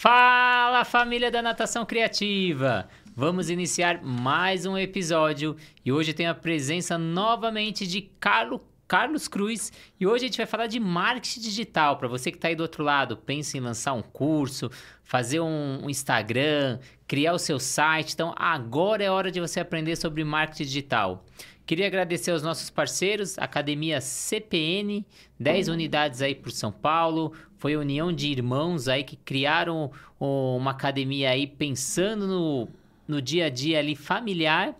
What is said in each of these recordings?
Fala família da Natação Criativa! Vamos iniciar mais um episódio e hoje tem a presença novamente de Carlo, Carlos Cruz e hoje a gente vai falar de marketing digital. Para você que está aí do outro lado, pensa em lançar um curso, fazer um, um Instagram, criar o seu site. Então agora é hora de você aprender sobre marketing digital. Queria agradecer aos nossos parceiros, Academia CPN, 10 unidades aí por São Paulo. Foi união de irmãos aí que criaram uma academia aí pensando no, no dia a dia ali familiar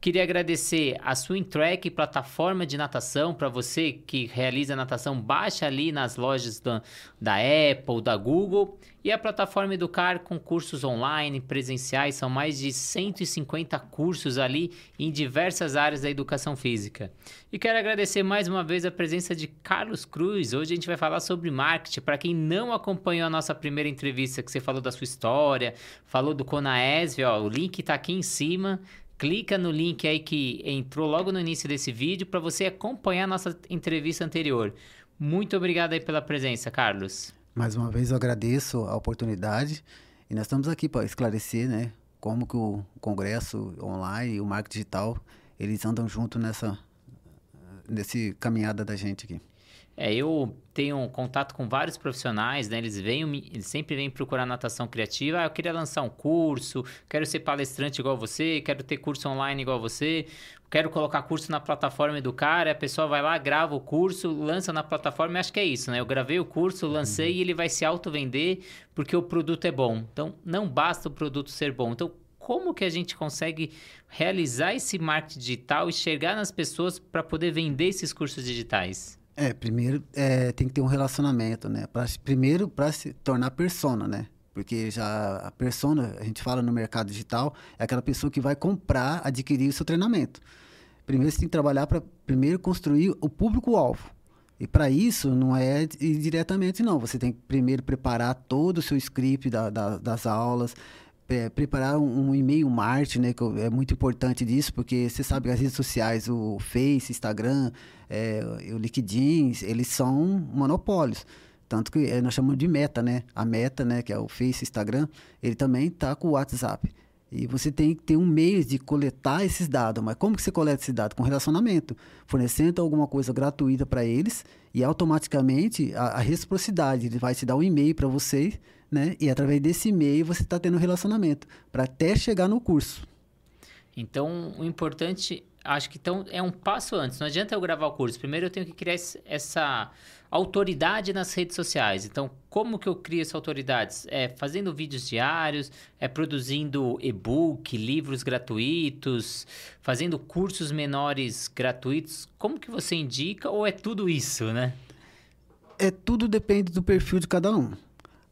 Queria agradecer a Swing Track, plataforma de natação, para você que realiza natação, baixa ali nas lojas da, da Apple, da Google. E a plataforma Educar com cursos online, presenciais, são mais de 150 cursos ali em diversas áreas da educação física. E quero agradecer mais uma vez a presença de Carlos Cruz. Hoje a gente vai falar sobre marketing. Para quem não acompanhou a nossa primeira entrevista, que você falou da sua história, falou do Conaesv, ó, o link está aqui em cima clica no link aí que entrou logo no início desse vídeo para você acompanhar a nossa entrevista anterior. Muito obrigado aí pela presença, Carlos. Mais uma vez eu agradeço a oportunidade e nós estamos aqui para esclarecer, né, como que o congresso online e o marketing digital, eles andam junto nessa nesse caminhada da gente aqui. É, eu tenho contato com vários profissionais, né? Eles vêm, eles sempre vêm procurar natação criativa. Ah, eu queria lançar um curso, quero ser palestrante igual você, quero ter curso online igual você, quero colocar curso na plataforma Educar. A pessoa vai lá, grava o curso, lança na plataforma. Eu acho que é isso, né? Eu gravei o curso, lancei uhum. e ele vai se auto-vender porque o produto é bom. Então, não basta o produto ser bom. Então, como que a gente consegue realizar esse marketing digital e chegar nas pessoas para poder vender esses cursos digitais? É, primeiro é, tem que ter um relacionamento, né? Pra, primeiro, para se tornar persona, né? Porque já a persona, a gente fala no mercado digital, é aquela pessoa que vai comprar, adquirir o seu treinamento. Primeiro, você tem que trabalhar para primeiro construir o público-alvo. E para isso, não é diretamente, não. Você tem que primeiro preparar todo o seu script da, da, das aulas, é, preparar um, um, e-mail marketing, né, que é muito importante disso, porque você sabe que as redes sociais, o Face, Instagram, é, o LinkedIn, eles são monopólios. Tanto que é, nós chamamos de meta, né? A meta, né, que é o Face, Instagram, ele também está com o WhatsApp. E você tem que ter um meio de coletar esses dados. Mas como que você coleta esses dados? Com relacionamento. Fornecendo alguma coisa gratuita para eles e automaticamente a, a reciprocidade. Ele vai te dar um e-mail para vocês né? E através desse e-mail você está tendo um relacionamento para até chegar no curso. Então, o importante, acho que então é um passo antes. Não adianta eu gravar o curso. Primeiro eu tenho que criar essa autoridade nas redes sociais. Então, como que eu crio essa autoridade? É fazendo vídeos diários, é produzindo e-book, livros gratuitos, fazendo cursos menores gratuitos. Como que você indica ou é tudo isso, né? É tudo depende do perfil de cada um.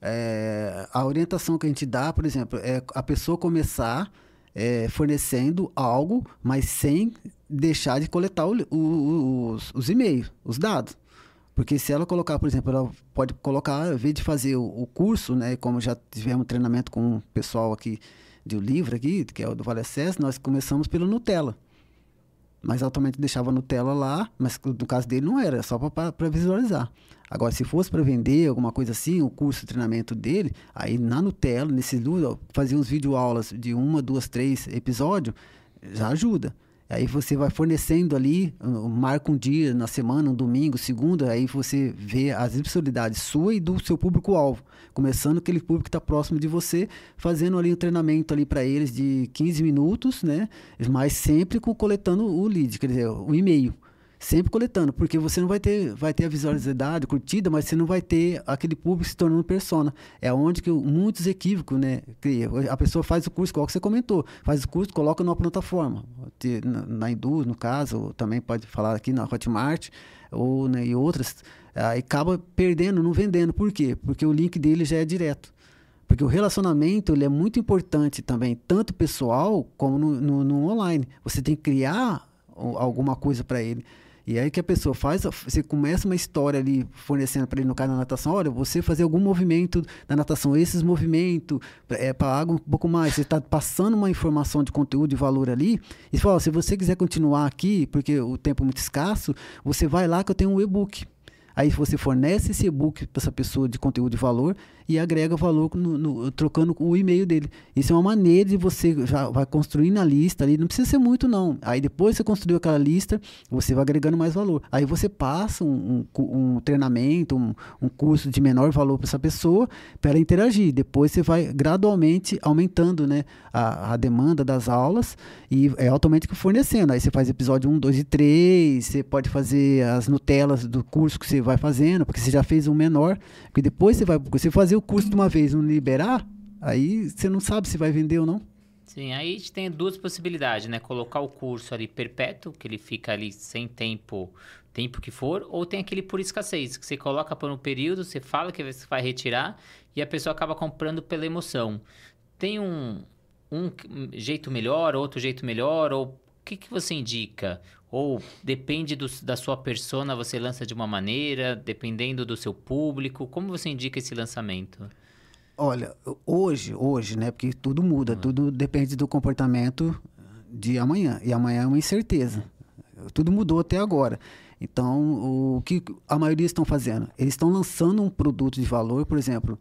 É, a orientação que a gente dá, por exemplo, é a pessoa começar é, fornecendo algo, mas sem deixar de coletar o, o, os, os e-mails, os dados. Porque se ela colocar, por exemplo, ela pode colocar, ao invés de fazer o, o curso, né, como já tivemos treinamento com o pessoal aqui um livro aqui, que é o do Vale Acesso, nós começamos pelo Nutella. Mas automaticamente deixava Nutella lá, mas no caso dele não era, só para visualizar. Agora, se fosse para vender alguma coisa assim, o curso de treinamento dele, aí na Nutella, nesse fazer uns videoaulas de uma, duas, três episódios, já ajuda. Aí você vai fornecendo ali, marca um dia na semana, um domingo, segunda, aí você vê as especialidades sua e do seu público-alvo. Começando aquele público que está próximo de você, fazendo ali um treinamento ali para eles de 15 minutos, né? Mas sempre com, coletando o lead, quer dizer, o e-mail sempre coletando, porque você não vai ter, vai ter a visualidade, curtida, mas você não vai ter aquele público se tornando persona. É onde que muitos equívocos, né, cria. A pessoa faz o curso, qual que você comentou, faz o curso, coloca numa plataforma, na, na no caso, também pode falar aqui na Hotmart, ou né, e outras, aí acaba perdendo, não vendendo. Por quê? Porque o link dele já é direto. Porque o relacionamento ele é muito importante também, tanto pessoal como no, no, no online. Você tem que criar alguma coisa para ele. E aí que a pessoa faz, você começa uma história ali fornecendo para ele no caso da natação, olha, você fazer algum movimento da natação, esses movimentos, é, para água um pouco mais, você está passando uma informação de conteúdo de valor ali, e fala, se você quiser continuar aqui, porque o tempo é muito escasso, você vai lá que eu tenho um e-book. Aí você fornece esse e-book para essa pessoa de conteúdo de valor e agrega valor no, no, trocando o e-mail dele. Isso é uma maneira de você já vai construindo a lista ali, não precisa ser muito não. Aí depois você construiu aquela lista, você vai agregando mais valor. Aí você passa um, um, um treinamento, um, um, curso de menor valor para essa pessoa para ela interagir. Depois você vai gradualmente aumentando né, a, a demanda das aulas e é automaticamente fornecendo. Aí você faz episódio 1, 2 e 3, você pode fazer as Nutelas do curso que você vai fazendo, porque você já fez um menor, porque depois você vai você fazer o curso de uma vez não liberar, aí você não sabe se vai vender ou não. Sim, aí a gente tem duas possibilidades, né? Colocar o curso ali perpétuo, que ele fica ali sem tempo, tempo que for, ou tem aquele por escassez, que você coloca por um período, você fala que você vai retirar e a pessoa acaba comprando pela emoção. Tem um, um jeito melhor, outro jeito melhor, ou o que, que você indica? Ou depende do, da sua persona, você lança de uma maneira, dependendo do seu público? Como você indica esse lançamento? Olha, hoje, hoje, né? Porque tudo muda, uhum. tudo depende do comportamento de amanhã. E amanhã é uma incerteza. Tudo mudou até agora. Então, o que a maioria estão fazendo? Eles estão lançando um produto de valor, por exemplo,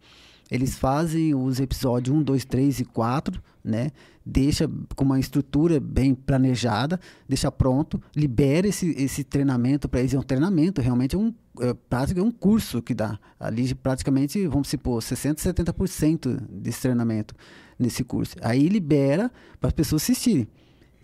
eles fazem os episódios 1, 2, 3 e 4, né? Deixa com uma estrutura bem planejada, deixa pronto, libera esse, esse treinamento para eles. É um treinamento, realmente é um, é, prática, é um curso que dá. Ali, praticamente, vamos supor, 60%, 70% desse treinamento nesse curso. Aí libera para as pessoas assistirem.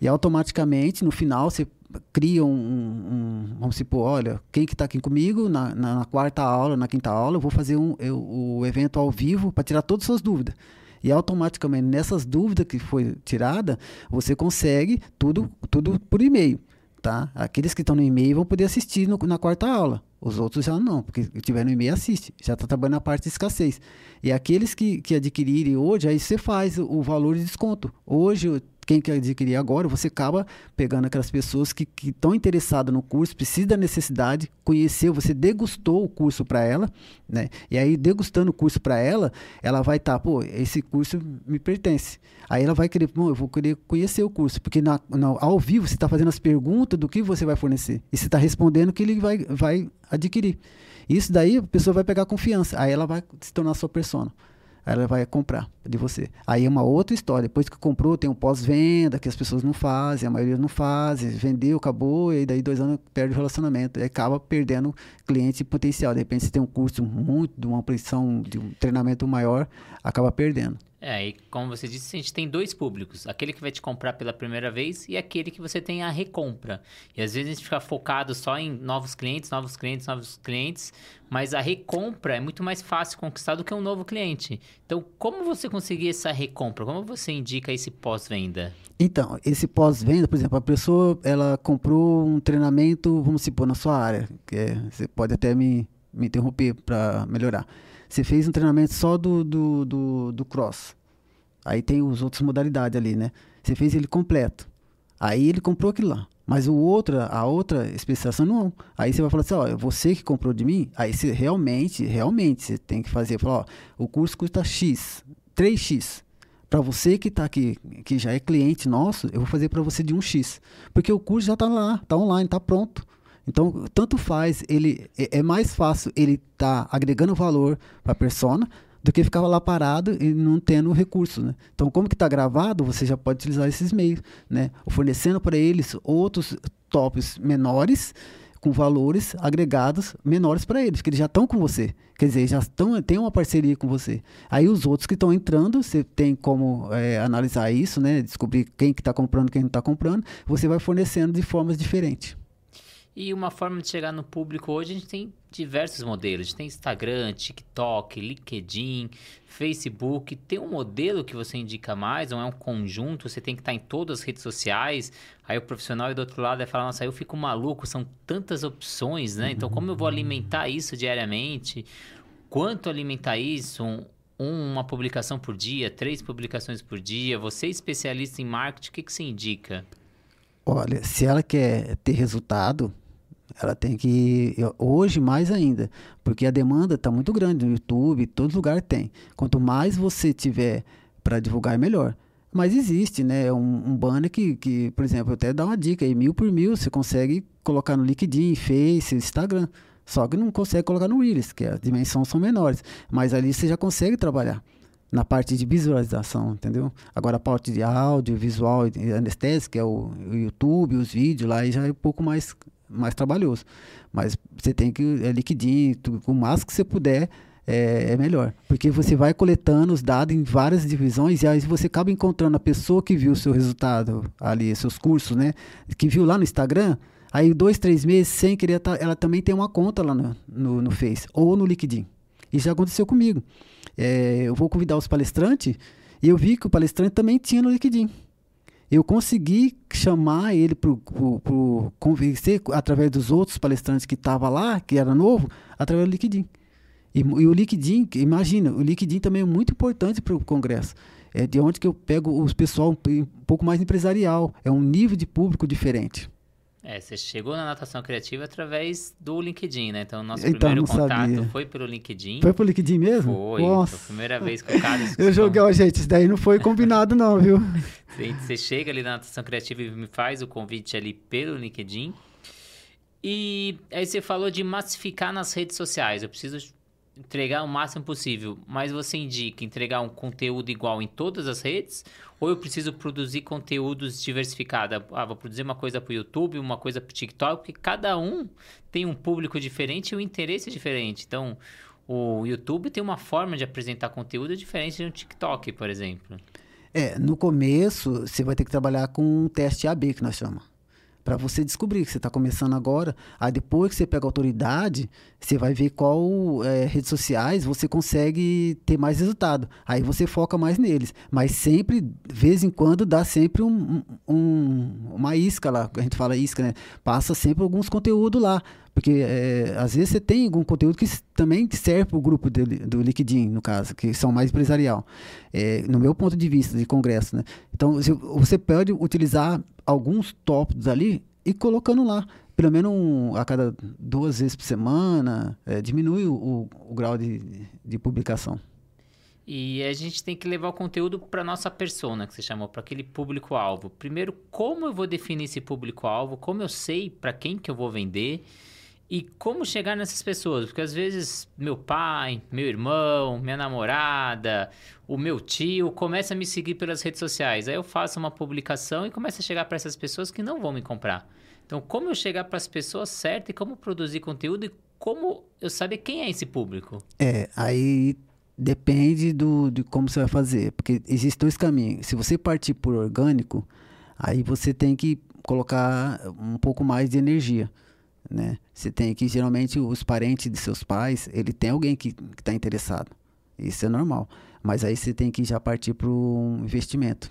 E automaticamente, no final, você cria um, um, vamos supor, olha, quem que está aqui comigo na, na, na, quarta aula, na quinta aula, eu vou fazer um, eu, o evento ao vivo para tirar todas as suas dúvidas. E automaticamente, nessas dúvidas que foi tirada, você consegue tudo, tudo por e-mail. Tá? Aqueles que estão no e-mail vão poder assistir no, na quarta aula. Os outros já não, porque tiver no e-mail assiste. Já está trabalhando na parte de escassez. E aqueles que, que adquirirem hoje, aí você faz o, o valor de desconto. Hoje quem quer adquirir agora, você acaba pegando aquelas pessoas que estão interessadas no curso, precisa da necessidade, conheceu, você degustou o curso para ela, né? E aí, degustando o curso para ela, ela vai estar, tá, pô, esse curso me pertence. Aí ela vai querer, pô, eu vou querer conhecer o curso, porque na, na ao vivo você está fazendo as perguntas do que você vai fornecer. E você está respondendo que ele vai, vai adquirir. Isso daí a pessoa vai pegar confiança, aí ela vai se tornar sua persona ela vai comprar de você. Aí é uma outra história. Depois que comprou, tem um pós-venda que as pessoas não fazem, a maioria não faz, vendeu, acabou, e daí dois anos perde o relacionamento. E acaba perdendo cliente potencial. De repente, você tem um custo muito, de uma ampliação, de um treinamento maior, acaba perdendo. É, e como você disse, a gente tem dois públicos. Aquele que vai te comprar pela primeira vez e aquele que você tem a recompra. E às vezes a gente fica focado só em novos clientes, novos clientes, novos clientes, mas a recompra é muito mais fácil conquistar do que um novo cliente. Então, como você conseguir essa recompra? Como você indica esse pós-venda? Então, esse pós-venda, por exemplo, a pessoa ela comprou um treinamento, vamos supor, na sua área, que é, você pode até me, me interromper para melhorar. Você fez um treinamento só do, do, do, do cross. Aí tem os outras modalidades ali, né? Você fez ele completo. Aí ele comprou aquilo lá. Mas o outra, a outra especialização não. Aí você vai falar assim, ó, você que comprou de mim, aí você realmente, realmente, você tem que fazer, falar, ó, o curso custa X, 3X. Para você que está aqui, que já é cliente nosso, eu vou fazer para você de 1X. Porque o curso já está lá, está online, está pronto. Então, tanto faz, ele é, é mais fácil ele estar tá agregando valor para a persona do que ficar lá parado e não tendo recurso, né? Então, como que está gravado, você já pode utilizar esses meios, né? Fornecendo para eles outros tops menores com valores agregados menores para eles, que eles já estão com você. Quer dizer, já estão, tem uma parceria com você. Aí os outros que estão entrando, você tem como é, analisar isso, né? Descobrir quem que está comprando, quem não está comprando. Você vai fornecendo de formas diferentes. E uma forma de chegar no público hoje, a gente tem diversos modelos. A gente tem Instagram, TikTok, LinkedIn, Facebook. Tem um modelo que você indica mais, ou é um conjunto? Você tem que estar em todas as redes sociais. Aí o profissional e do outro lado vai falar, nossa, eu fico maluco, são tantas opções, né? Então, como eu vou alimentar isso diariamente? Quanto alimentar isso? Um, uma publicação por dia, três publicações por dia. Você é especialista em marketing, o que, que você indica? Olha, se ela quer ter resultado, ela tem que. Hoje, mais ainda. Porque a demanda está muito grande no YouTube, todo lugar tem. Quanto mais você tiver para divulgar, é melhor. Mas existe, né? Um, um banner que, que, por exemplo, até dá uma dica aí, mil por mil, você consegue colocar no LinkedIn, Face, Instagram. Só que não consegue colocar no Reels, que as dimensões são menores. Mas ali você já consegue trabalhar na parte de visualização, entendeu? Agora a parte de áudio, visual e anestésico, que é o, o, YouTube, os vídeos lá, já é um pouco mais, mais trabalhoso. Mas você tem que, é liquidinho, o máximo que você puder, é, é, melhor. Porque você vai coletando os dados em várias divisões e aí você acaba encontrando a pessoa que viu o seu resultado ali, seus cursos, né? Que viu lá no Instagram, aí dois, três meses, sem querer, tá, ela também tem uma conta lá no, no, no Face ou no LinkedIn. Isso já aconteceu comigo é, eu vou convidar os palestrantes, e eu vi que o palestrante também tinha no LinkedIn. Eu consegui chamar ele para convencer através dos outros palestrantes que estavam lá, que era novo, através do LinkedIn. E, e, o LinkedIn, imagina, o LinkedIn também é muito importante para o Congresso. É de onde que eu pego os pessoal um pouco mais empresarial. É um nível de público diferente. É, você chegou na natação criativa através do LinkedIn, né? Então, nosso então, primeiro contato sabia. foi pelo LinkedIn. Foi pelo LinkedIn mesmo? Foi. Nossa. Foi a primeira vez que o Carlos... Eu joguei, ó, gente, isso daí não foi combinado não, viu? Você chega ali na natação criativa e me faz o convite ali pelo LinkedIn. E aí você falou de massificar nas redes sociais. Eu preciso entregar o máximo possível, mas você indica entregar um conteúdo igual em todas as redes? Ou eu preciso produzir conteúdos diversificados? Ah, vou produzir uma coisa para o YouTube, uma coisa para o TikTok, porque cada um tem um público diferente e um interesse diferente. Então, o YouTube tem uma forma de apresentar conteúdo diferente de um TikTok, por exemplo. É, no começo, você vai ter que trabalhar com um teste AB, que nós chamamos para você descobrir que você está começando agora. Aí depois que você pega autoridade, você vai ver qual é, redes sociais você consegue ter mais resultado. Aí você foca mais neles. Mas sempre, vez em quando, dá sempre um, um, uma isca lá. A gente fala isca, né? Passa sempre alguns conteúdos lá. Porque é, às vezes você tem algum conteúdo que também serve para o grupo do, do LinkedIn, no caso, que são mais empresarial. É, no meu ponto de vista de congresso, né? Então você pode utilizar alguns tópicos ali e colocando lá. Pelo menos um, a cada duas vezes por semana, é, diminui o, o, grau de, de publicação. E a gente tem que levar o conteúdo para nossa persona, que você chamou, para aquele público-alvo. Primeiro, como eu vou definir esse público-alvo? Como eu sei para quem que eu vou vender? E como chegar nessas pessoas? Porque às vezes meu pai, meu irmão, minha namorada, o meu tio começa a me seguir pelas redes sociais. Aí eu faço uma publicação e começa a chegar para essas pessoas que não vão me comprar. Então, como eu chegar para as pessoas certas e como produzir conteúdo e como eu saber quem é esse público? É, aí depende do, de como você vai fazer. Porque existem dois caminhos. Se você partir por orgânico, aí você tem que colocar um pouco mais de energia né? Você tem que geralmente os parentes de seus pais, ele tem alguém que está interessado. Isso é normal. Mas aí você tem que já partir para um investimento.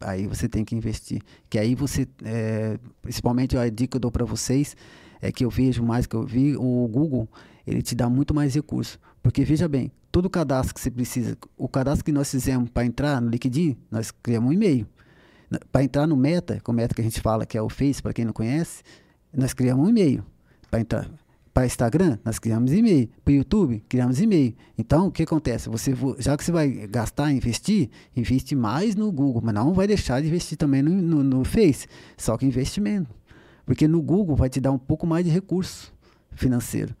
Aí você tem que investir. Que aí você, é, principalmente a dica que eu dou para vocês, é que eu vejo mais que eu vi, o Google, ele te dá muito mais recursos. Porque veja bem, todo cadastro que você precisa, o cadastro que nós fizemos para entrar no LinkedIn, nós criamos um e-mail. Para entrar no Meta, com o Meta que a gente fala que é o Face, para quem não conhece, nós criamos um e-mail. Para entrar para Instagram, nós criamos e-mail. Para YouTube, criamos e-mail. Então, o que acontece? Você, já que você vai gastar, investir, investe mais no Google, mas não vai deixar de investir também no, no, no Face, só que investimento. Porque no Google vai te dar um pouco mais de recurso financeiro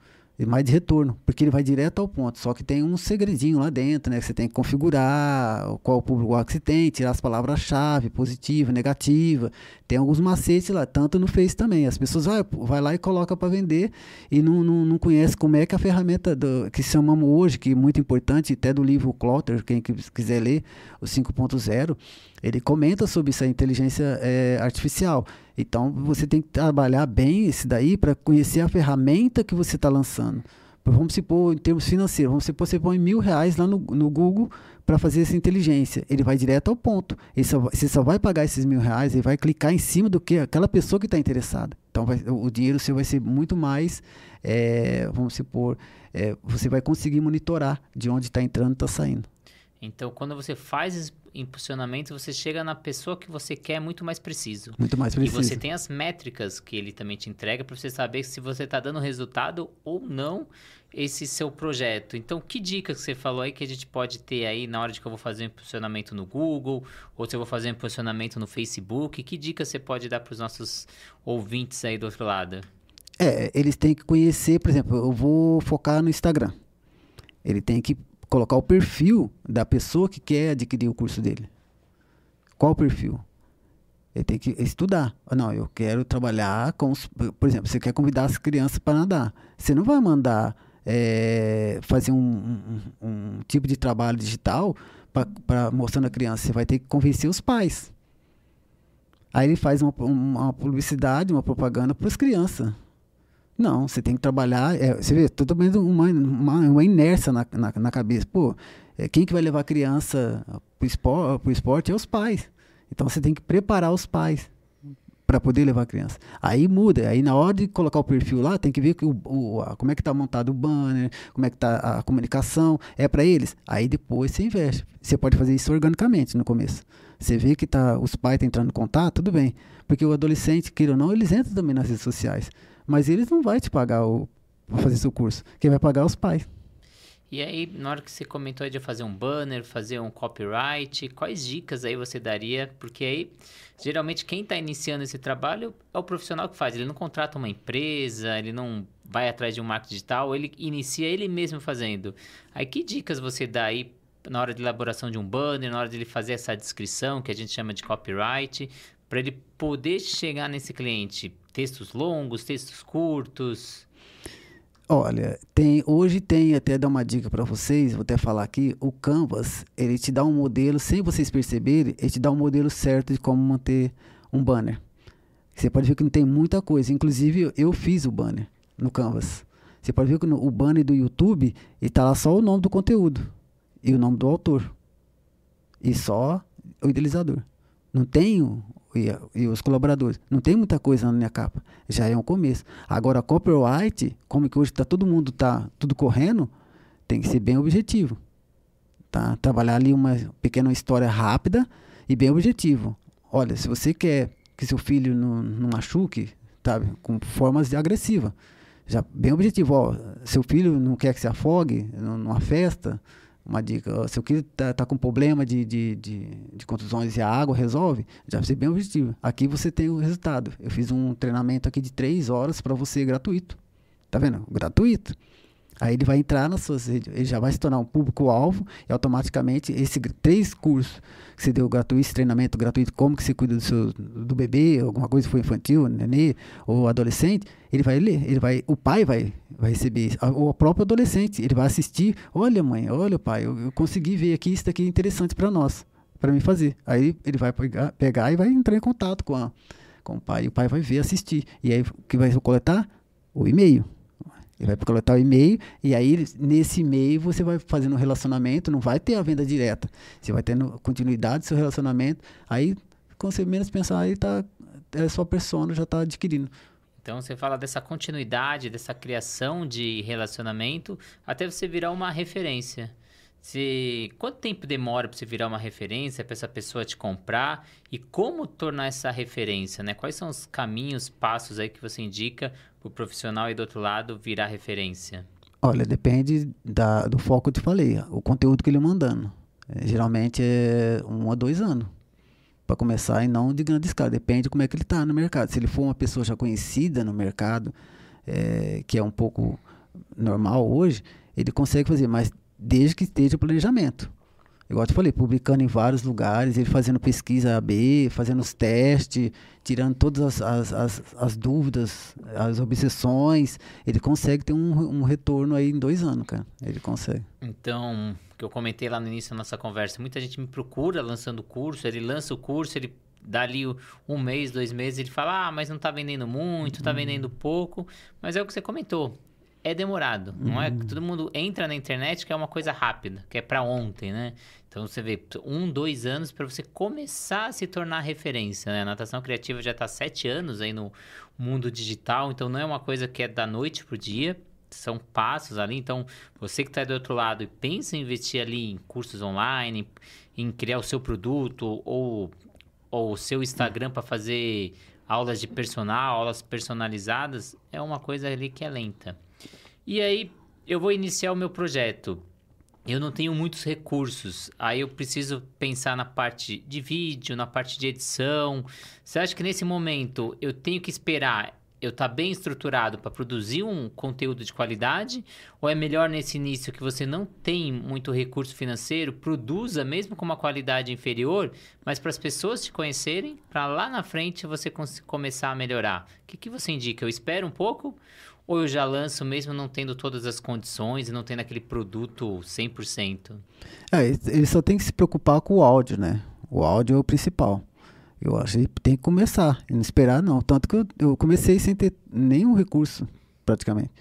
mais de retorno, porque ele vai direto ao ponto. Só que tem um segredinho lá dentro, né? Que você tem que configurar qual o público que você tem, tirar as palavras-chave, positiva, negativa. Tem alguns macetes lá, tanto no Face também. As pessoas vai, vai lá e coloca para vender e não, não, não conhece como é que a ferramenta do, que chamamos hoje, que é muito importante, até do livro Clotter, quem quiser ler, o 5.0, ele comenta sobre essa inteligência é, artificial. Então você tem que trabalhar bem esse daí para conhecer a ferramenta que você está lançando. Vamos supor, em termos financeiros, vamos supor, você põe mil reais lá no, no Google para fazer essa inteligência. Ele vai direto ao ponto. Ele só, você só vai pagar esses mil reais e vai clicar em cima do que aquela pessoa que está interessada. Então vai, o dinheiro seu vai ser muito mais, é, vamos supor, é, você vai conseguir monitorar de onde está entrando e está saindo. Então, quando você faz impulsionamento, você chega na pessoa que você quer muito mais preciso. Muito mais preciso. E você tem as métricas que ele também te entrega para você saber se você está dando resultado ou não esse seu projeto. Então, que dica que você falou aí que a gente pode ter aí na hora de que eu vou fazer um impulsionamento no Google ou se eu vou fazer um impulsionamento no Facebook? Que dica você pode dar para os nossos ouvintes aí do outro lado? É, eles têm que conhecer, por exemplo, eu vou focar no Instagram. Ele tem que colocar o perfil da pessoa que quer adquirir o curso dele. Qual o perfil? Ele tem que estudar. Não, eu quero trabalhar com os. Por exemplo, você quer convidar as crianças para nadar. Você não vai mandar é, fazer um, um, um, tipo de trabalho digital para mostrando a criança. Você vai ter que convencer os pais. Aí ele faz uma, uma publicidade, uma propaganda para as crianças. Não, você tem que trabalhar. É, você vê, totalmente uma, uma, uma inércia na, na, na, cabeça. Pô, é, quem que vai levar a criança para o esporte, esporte é os pais. Então você tem que preparar os pais para poder levar a criança. Aí muda, aí na hora de colocar o perfil lá, tem que ver que o, o a, como é que está montado o banner, como é que está a comunicação, é para eles. Aí depois você investe. Você pode fazer isso organicamente no começo. Você vê que tá, os pais estão entrando em contato, tudo bem. Porque o adolescente, queira ou não, eles entram também nas redes sociais. Mas eles não vão te pagar para fazer seu curso. Quem vai pagar é os pais. E aí, na hora que você comentou de fazer um banner, fazer um copyright, quais dicas aí você daria? Porque aí, geralmente, quem está iniciando esse trabalho é o profissional que faz. Ele não contrata uma empresa, ele não vai atrás de um marketing digital, ele inicia ele mesmo fazendo. Aí, que dicas você dá aí na hora de elaboração de um banner, na hora de ele fazer essa descrição, que a gente chama de copyright, para ele poder chegar nesse cliente? Textos longos, textos curtos? Olha, tem, hoje tem até dar uma dica para vocês, vou até falar aqui, o Canvas, ele te dá um modelo, sem vocês perceberem, ele te dá um modelo certo de como manter um banner. Você pode ver que não tem muita coisa, inclusive eu fiz o banner no Canvas. Você pode ver que no, o banner do YouTube, ele tá lá só o nome do conteúdo e o nome do autor. E só o idealizador. Não tem e, e, os colaboradores. Não tem muita coisa na minha capa. Já é um começo. Agora, copyright, como que hoje está todo mundo tá tudo correndo, tem que ser bem objetivo. Tá? Trabalhar ali uma pequena história rápida e bem objetivo. Olha, se você quer que seu filho não, não machuque, sabe, com formas agressivas, já bem objetivo. Ó, seu filho não quer que se afogue numa festa, uma dica, se o filho está tá com problema de, de, de, de, contusões e a água resolve, já vai ser bem objetivo. Aqui você tem o resultado. Eu fiz um treinamento aqui de três horas para você gratuito. Tá vendo? Gratuito. Aí ele vai entrar nas suas redes, ele já vai se tornar um público-alvo e automaticamente esses três cursos que você deu gratuito, esse treinamento gratuito, como que você cuida do, seu, do bebê, alguma coisa que foi infantil, nenê ou adolescente, ele vai ler, ele vai, o pai vai, vai receber, ou o próprio adolescente, ele vai assistir, olha mãe, olha pai, eu, eu consegui ver aqui, isso daqui é interessante para nós, para mim fazer. Aí ele vai pegar, pegar e vai entrar em contato com, a, com o pai, e o pai vai ver, assistir. E aí o que vai coletar? O e-mail. Ele vai coletar o e-mail e aí nesse e-mail você vai fazendo um relacionamento, não vai ter a venda direta. Você vai tendo continuidade do seu relacionamento. Aí, quando você menos pensar, aí tá, é sua persona já está adquirindo. Então você fala dessa continuidade, dessa criação de relacionamento, até você virar uma referência. Se, quanto tempo demora para você virar uma referência, para essa pessoa te comprar e como tornar essa referência, né? Quais são os caminhos, passos aí que você indica para o profissional aí do outro lado virar referência? Olha, depende da, do foco que eu te falei, o conteúdo que ele mandando. É, geralmente é um a dois anos para começar e não de grande escala. Depende de como é que ele está no mercado. Se ele for uma pessoa já conhecida no mercado, é, que é um pouco normal hoje, ele consegue fazer, mas desde que esteja o planejamento. Igual eu te falei, publicando em vários lugares, ele fazendo pesquisa AB, fazendo os testes, tirando todas as, as, as, as dúvidas, as obsessões. Ele consegue ter um, um retorno aí em dois anos, cara. Ele consegue. Então, que eu comentei lá no início da nossa conversa, muita gente me procura lançando curso, ele lança o curso, ele dá ali um mês, dois meses, ele fala, ah, mas não está vendendo muito, está uhum. vendendo pouco. Mas é o que você comentou é demorado. Uhum. Não é uhum. todo mundo entra na internet que é uma coisa rápida, que é para ontem, né? Então você vê um, dois anos para você começar a se tornar referência, né? A natação criativa já está sete anos aí no mundo digital, então não é uma coisa que é da noite pro dia. São passos ali, então você que está do outro lado e pensa em investir ali em cursos online, em criar o seu produto ou, ou o seu Instagram para fazer aulas de personal, aulas personalizadas, é uma coisa ali que é lenta. E aí eu vou iniciar o meu projeto. Eu não tenho muitos recursos, aí eu preciso pensar na parte de vídeo, na parte de edição. Você acha que nesse momento eu tenho que esperar eu estar tá bem estruturado para produzir um conteúdo de qualidade? Ou é melhor nesse início que você não tem muito recurso financeiro, produza mesmo com uma qualidade inferior, mas para as pessoas te conhecerem, para lá na frente você começar a melhorar? O que, que você indica? Eu espero um pouco? Ou eu já lanço mesmo não tendo todas as condições e não tendo aquele produto 100%? É, ele só tem que se preocupar com o áudio, né? O áudio é o principal. Eu acho que tem que começar, e não esperar não. Tanto que eu, eu comecei sem ter nenhum recurso, praticamente.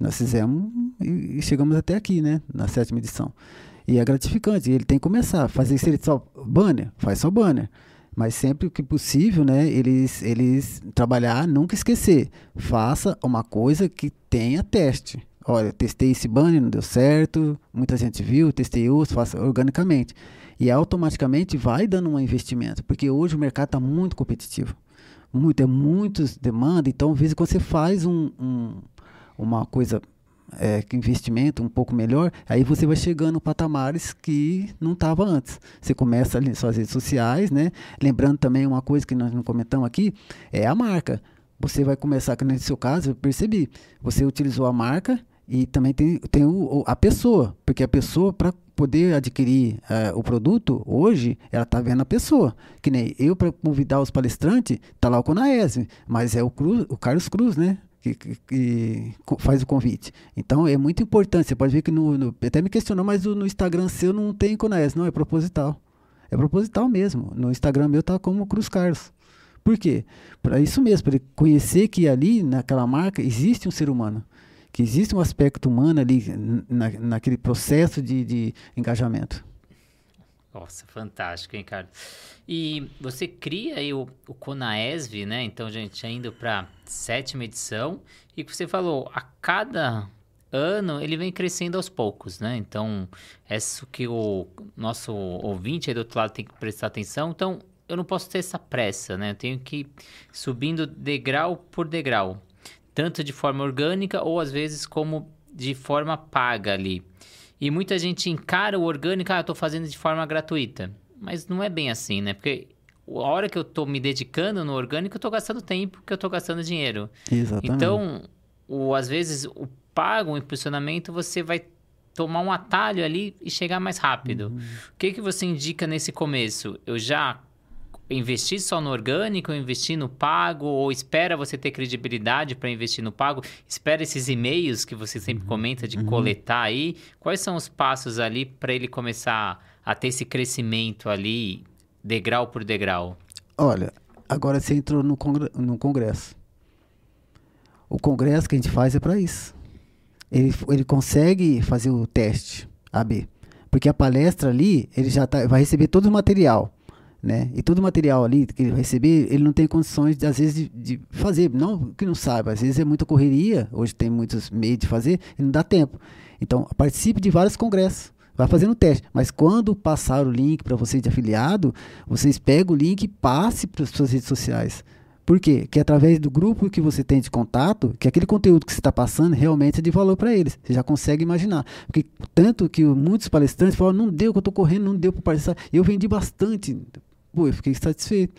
Nós fizemos e, chegamos até aqui, né? Na sétima edição. E é gratificante. Ele tem que começar. Fazer se ele só banner, faz só banner. Mas sempre que possível, né? Eles, eles trabalhar, nunca esquecer. Faça uma coisa que tenha teste. Olha, testei esse banner, não deu certo. Muita gente viu, testei outro, faça organicamente e automaticamente vai dando um investimento, porque hoje o mercado está muito competitivo. Muito, é muitos demanda, então às vezes quando você faz um, um uma coisa é, investimento um pouco melhor, aí você vai chegando patamares que não estava antes. Você começa ali suas redes sociais, né? Lembrando também uma coisa que nós não comentamos aqui, é a marca. Você vai começar, que no seu caso, eu percebi, você utilizou a marca e também tem, tem o, a pessoa, porque a pessoa, para poder adquirir uh, o produto, hoje, ela está vendo a pessoa. Que nem eu, para convidar os palestrantes, está lá o Conaese, mas é o, Cruz, o Carlos Cruz, né? Que, que, que, faz o convite. Então é muito importante. Você pode ver que no, no até me questionou, mas no, no Instagram seu não tem Conaese. Não, é proposital. É proposital mesmo. No Instagram meu tá como Cruz Carlos. Por quê? Para isso mesmo, para ele conhecer que ali, naquela marca, existe um ser humano que existe um aspecto humano ali na, naquele processo de, de engajamento. Nossa, fantástico, hein? E você cria aí o, o Conaesv, né? Então, gente, indo para sétima edição. E que você falou, a cada ano ele vem crescendo aos poucos, né? Então, é isso que o nosso ouvinte aí do outro lado tem que prestar atenção. Então, eu não posso ter essa pressa, né? Eu tenho que ir subindo degrau por degrau tanto de forma orgânica ou às vezes como de forma paga ali. E muita gente encara o orgânico, ah, eu estou fazendo de forma gratuita. Mas não é bem assim, né? Porque a hora que eu estou me dedicando no orgânico, eu estou gastando tempo, que eu estou gastando dinheiro. Exatamente. Então, o, às vezes, o pago, o impulsionamento, você vai tomar um atalho ali e chegar mais rápido. Uhum. O que, que você indica nesse começo? Eu já investir só no orgânico, investir no pago, ou espera você ter credibilidade para investir no pago? Espera esses e-mails que você sempre uhum. comenta de uhum. coletar aí. Quais são os passos ali para ele começar a ter esse crescimento ali, degrau por degrau? Olha, agora você entrou no, congre no congresso. O congresso que a gente faz é para isso. Ele, ele consegue fazer o teste AB. Porque a palestra ali, ele já tá, vai receber todo o material né? E todo o material ali que ele receber, ele não tem condições, de, às vezes, de, de, fazer. Não que não saiba, às vezes é muita correria, hoje tem muitos meios de fazer, e não dá tempo. Então, participe de vários congressos. Vai fazendo teste. Mas quando passar o link para vocês de afiliado, vocês pegam o link e passe para as suas redes sociais. Por quê? Que através do grupo que você tem de contato, que aquele conteúdo que você está passando realmente é de valor para eles. Você já consegue imaginar. Porque tanto que muitos palestrantes falam, não deu que eu estou correndo, não deu para participar. Eu vendi bastante Pô, eu fiquei satisfeito.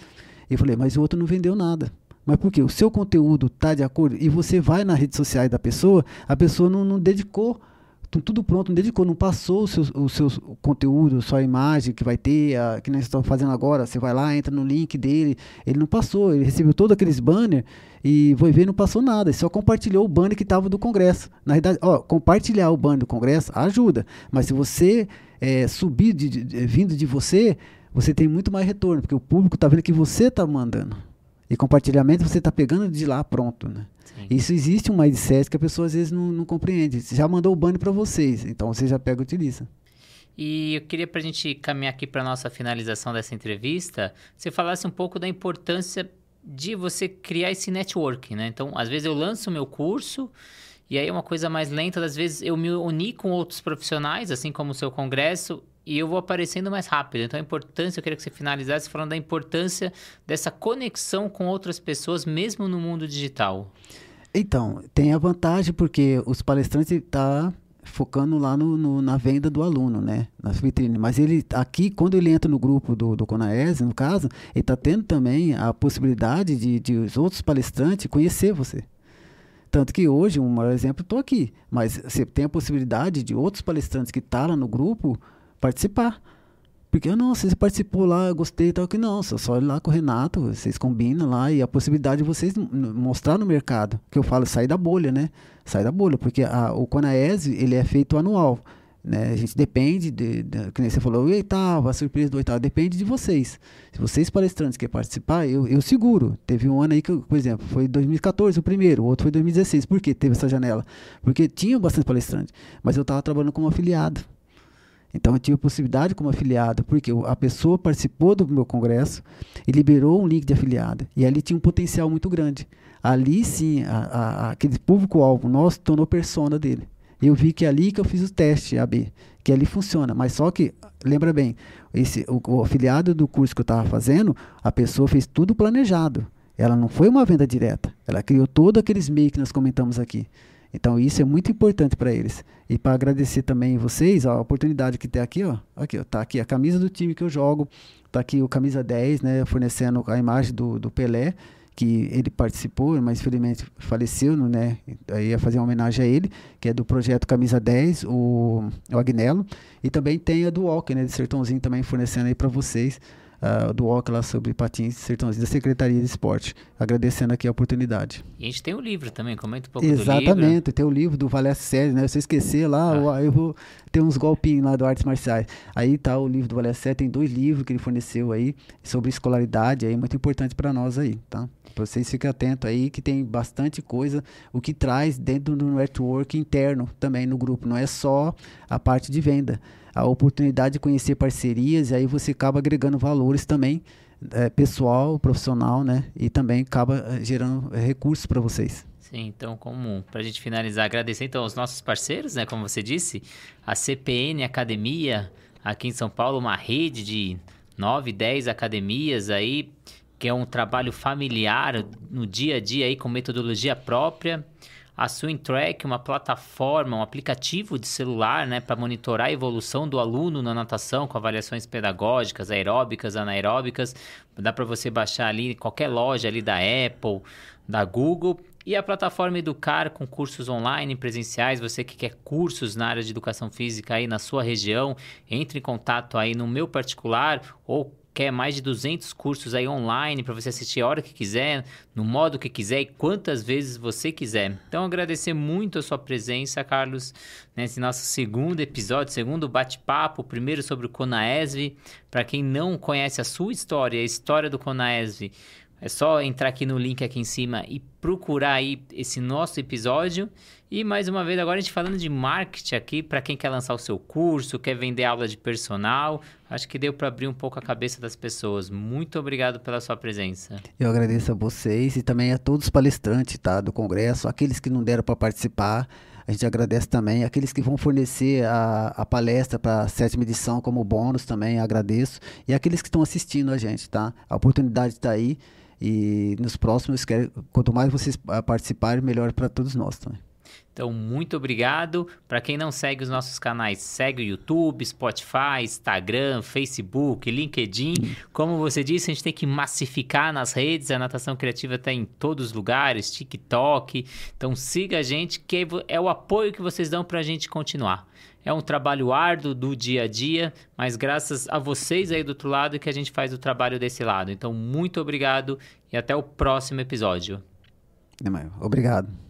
Eu falei, mas o outro não vendeu nada. Mas por quê? O seu conteúdo está de acordo e você vai nas redes sociais da pessoa, a pessoa não, não dedicou tudo pronto, não dedicou, não passou o seu, o seu conteúdo, sua imagem que vai ter, a, que nós estamos fazendo agora, você vai lá, entra no link dele, ele não passou, ele recebeu todos aqueles banners e foi ver, não passou nada, ele só compartilhou o banner que estava do Congresso. Na verdade, ó, compartilhar o banner do Congresso ajuda, mas se você é, subir de, de, vindo de você, você tem muito mais retorno, porque o público está vendo que você está mandando. E compartilhamento você está pegando de lá pronto, né? Sim. Isso existe um mindset que a pessoa às vezes não, não compreende. Você já mandou o banner para vocês, então você já pega e utiliza. E eu queria para a gente caminhar aqui para nossa finalização dessa entrevista, você falasse um pouco da importância de você criar esse network, né? Então, às vezes eu lanço o meu curso e aí é uma coisa mais lenta, às vezes eu me uni com outros profissionais, assim como o seu congresso, e eu vou aparecendo mais rápido. Então, a importância, eu queria que você finalizasse falando da importância dessa conexão com outras pessoas, mesmo no mundo digital. Então, tem a vantagem porque os palestrantes estão tá focando lá no, no, na venda do aluno, né? Nas vitrines. Mas ele aqui, quando ele entra no grupo do, do Conaes, no caso, ele está tendo também a possibilidade de, de os outros palestrantes conhecer você. Tanto que hoje, um maior exemplo, estou aqui. Mas você tem a possibilidade de outros palestrantes que estão tá lá no grupo participar. Porque, não, você participou lá, gostei e tal, que não, só ir lá com o Renato, vocês combinam lá e a possibilidade de vocês mostrar no mercado, que eu falo, sair da bolha, né? Sair da bolha, porque a, o Conaese, ele é feito anual, né? A gente depende, de, de, que nem você falou, o oitavo, a surpresa do oitavo, depende de vocês. Se vocês palestrantes querem participar, eu, eu seguro. Teve um ano aí que, por exemplo, foi 2014 o primeiro, o outro foi 2016. Por que teve essa janela? Porque tinha bastante palestrantes, mas eu estava trabalhando como afiliado. Então eu tive a possibilidade como afiliado, porque a pessoa participou do meu congresso e liberou um link de afiliado. E ali tinha um potencial muito grande. Ali sim, a, a, aquele público-alvo nosso tornou persona dele. Eu vi que é ali que eu fiz o teste AB, que ali funciona. Mas só que, lembra bem, esse, o, o afiliado do curso que eu estava fazendo, a pessoa fez tudo planejado. Ela não foi uma venda direta. Ela criou todos aqueles meios que nós comentamos aqui. Então isso é muito importante para eles. E para agradecer também vocês ó, a oportunidade que tem aqui, ó. Aqui, ó, tá aqui a camisa do time que eu jogo, tá aqui o camisa 10, né, fornecendo a imagem do, do Pelé, que ele participou, mas infelizmente faleceu, né? Aí ia fazer uma homenagem a ele, que é do projeto Camisa 10, o, o Agnello, e também tem a do Walker, né, de Sertãozinho também fornecendo aí para vocês uh, do OC lá sobre patins sertãozinho da Secretaria de Esporte. Agradecendo aqui a oportunidade. E a gente tem o livro também, comenta um pouco Exatamente, do livro. Exatamente, tem o livro do Valé Série, né? Se eu esquecer lá, ah. eu vou ter uns golpinhos lá do Artes Marciais. Aí tá o livro do Valé Série, tem dois livros que ele forneceu aí sobre escolaridade, aí muito importante para nós aí, tá? Vocês fiquem atentos aí que tem bastante coisa, o que traz dentro do network interno também no grupo, não é só a parte de venda a oportunidade de conhecer parcerias e aí você acaba agregando valores também é, pessoal, profissional, né? E também acaba é, gerando é, recursos para vocês. Sim, então, como para a gente finalizar, agradecer então aos nossos parceiros, né? Como você disse, a CPN Academia aqui em São Paulo, uma rede de 9, 10 academias aí, que é um trabalho familiar no dia a dia aí com metodologia própria a Swing uma plataforma, um aplicativo de celular, né, para monitorar a evolução do aluno na natação com avaliações pedagógicas, aeróbicas, anaeróbicas. Dá para você baixar ali em qualquer loja ali da Apple, da Google. E a plataforma Educar com cursos online, presenciais, você que quer cursos na área de educação física aí na sua região, entre em contato aí no meu particular ou quer mais de 200 cursos aí online para você assistir a hora que quiser, no modo que quiser e quantas vezes você quiser. Então, agradecer muito a sua presença, Carlos, nesse nosso segundo episódio, segundo bate-papo, primeiro sobre o Conaesv. Para quem não conhece a sua história, a história do Conaesv, é só entrar aqui no link aqui em cima e procurar aí esse nosso episódio. E mais uma vez, agora a gente falando de marketing aqui, para quem quer lançar o seu curso, quer vender aula de personal, acho que deu para abrir um pouco a cabeça das pessoas. Muito obrigado pela sua presença. Eu agradeço a vocês e também a todos os palestrantes tá, do congresso, aqueles que não deram para participar. A gente agradece também. Aqueles que vão fornecer a, a palestra para a sétima edição como bônus também, agradeço. E aqueles que estão assistindo a gente, tá? A oportunidade está aí. E nos próximos, quanto mais vocês ah, participarem, melhor para todos nós também. Então, muito obrigado. Para quem não segue os nossos canais, segue o YouTube, Spotify, Instagram, Facebook, LinkedIn. Como você disse, a gente tem que massificar nas redes. A natação criativa está em todos os lugares, TikTok. Então, siga a gente, que é o apoio que vocês dão para a gente continuar. É um trabalho árduo do dia a dia, mas graças a vocês aí do outro lado que a gente faz o trabalho desse lado. Então, muito obrigado e até o próximo episódio. Obrigado.